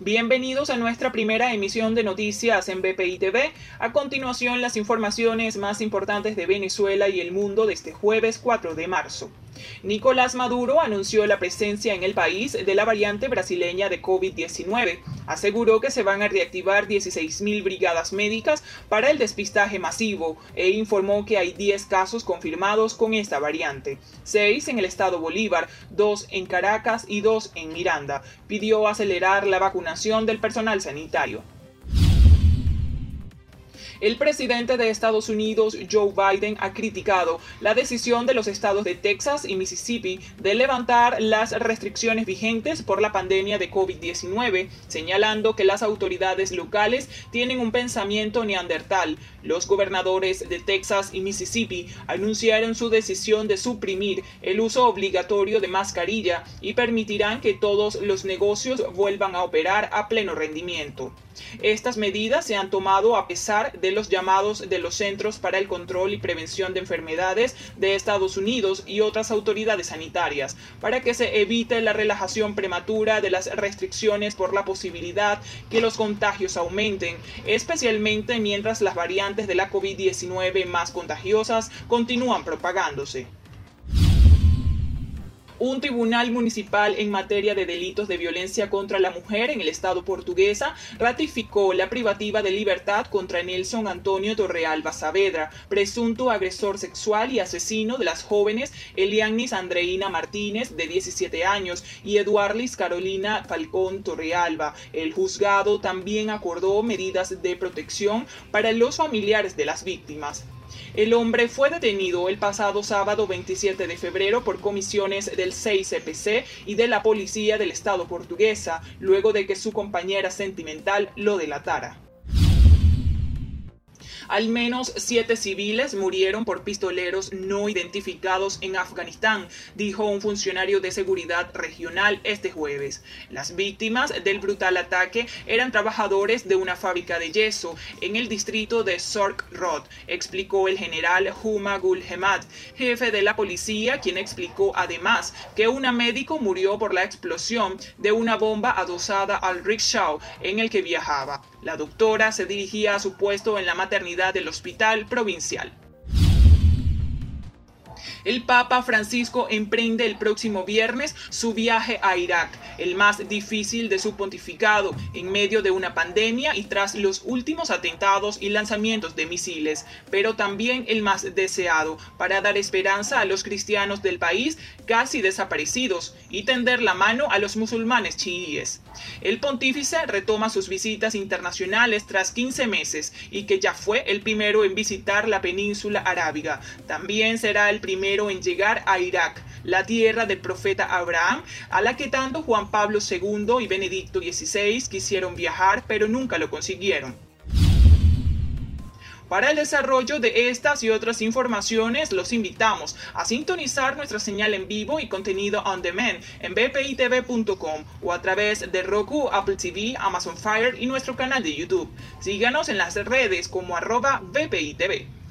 Bienvenidos a nuestra primera emisión de noticias en BPI TV. A continuación, las informaciones más importantes de Venezuela y el mundo de este jueves 4 de marzo. Nicolás Maduro anunció la presencia en el país de la variante brasileña de COVID-19. Aseguró que se van a reactivar 16.000 brigadas médicas para el despistaje masivo e informó que hay 10 casos confirmados con esta variante, 6 en el estado Bolívar, 2 en Caracas y 2 en Miranda. Pidió acelerar la vacunación del personal sanitario. El presidente de Estados Unidos, Joe Biden, ha criticado la decisión de los estados de Texas y Mississippi de levantar las restricciones vigentes por la pandemia de COVID-19, señalando que las autoridades locales tienen un pensamiento neandertal. Los gobernadores de Texas y Mississippi anunciaron su decisión de suprimir el uso obligatorio de mascarilla y permitirán que todos los negocios vuelvan a operar a pleno rendimiento. Estas medidas se han tomado a pesar de los llamados de los Centros para el Control y Prevención de Enfermedades de Estados Unidos y otras autoridades sanitarias, para que se evite la relajación prematura de las restricciones por la posibilidad que los contagios aumenten, especialmente mientras las variantes de la COVID-19 más contagiosas continúan propagándose. Un tribunal municipal en materia de delitos de violencia contra la mujer en el Estado portuguesa ratificó la privativa de libertad contra Nelson Antonio Torrealba Saavedra, presunto agresor sexual y asesino de las jóvenes Elianis Andreina Martínez, de 17 años, y Eduarlis Carolina Falcón Torrealba. El juzgado también acordó medidas de protección para los familiares de las víctimas. El hombre fue detenido el pasado sábado 27 de febrero por comisiones del 6CPC y de la Policía del Estado portuguesa, luego de que su compañera sentimental lo delatara. Al menos siete civiles murieron por pistoleros no identificados en Afganistán, dijo un funcionario de seguridad regional este jueves. Las víctimas del brutal ataque eran trabajadores de una fábrica de yeso en el distrito de Sork explicó el general Huma Gul jefe de la policía, quien explicó además que una médico murió por la explosión de una bomba adosada al rickshaw en el que viajaba. La doctora se dirigía a su puesto en la maternidad del hospital provincial. El Papa Francisco emprende el próximo viernes su viaje a Irak, el más difícil de su pontificado, en medio de una pandemia y tras los últimos atentados y lanzamientos de misiles, pero también el más deseado, para dar esperanza a los cristianos del país casi desaparecidos y tender la mano a los musulmanes chiíes. El pontífice retoma sus visitas internacionales tras 15 meses y que ya fue el primero en visitar la península arábiga. También será el primero en llegar a Irak, la tierra del profeta Abraham, a la que tanto Juan Pablo II y Benedicto XVI quisieron viajar, pero nunca lo consiguieron. Para el desarrollo de estas y otras informaciones, los invitamos a sintonizar nuestra señal en vivo y contenido on demand en bpitv.com o a través de Roku, Apple TV, Amazon Fire y nuestro canal de YouTube. Síganos en las redes como arroba bpitv.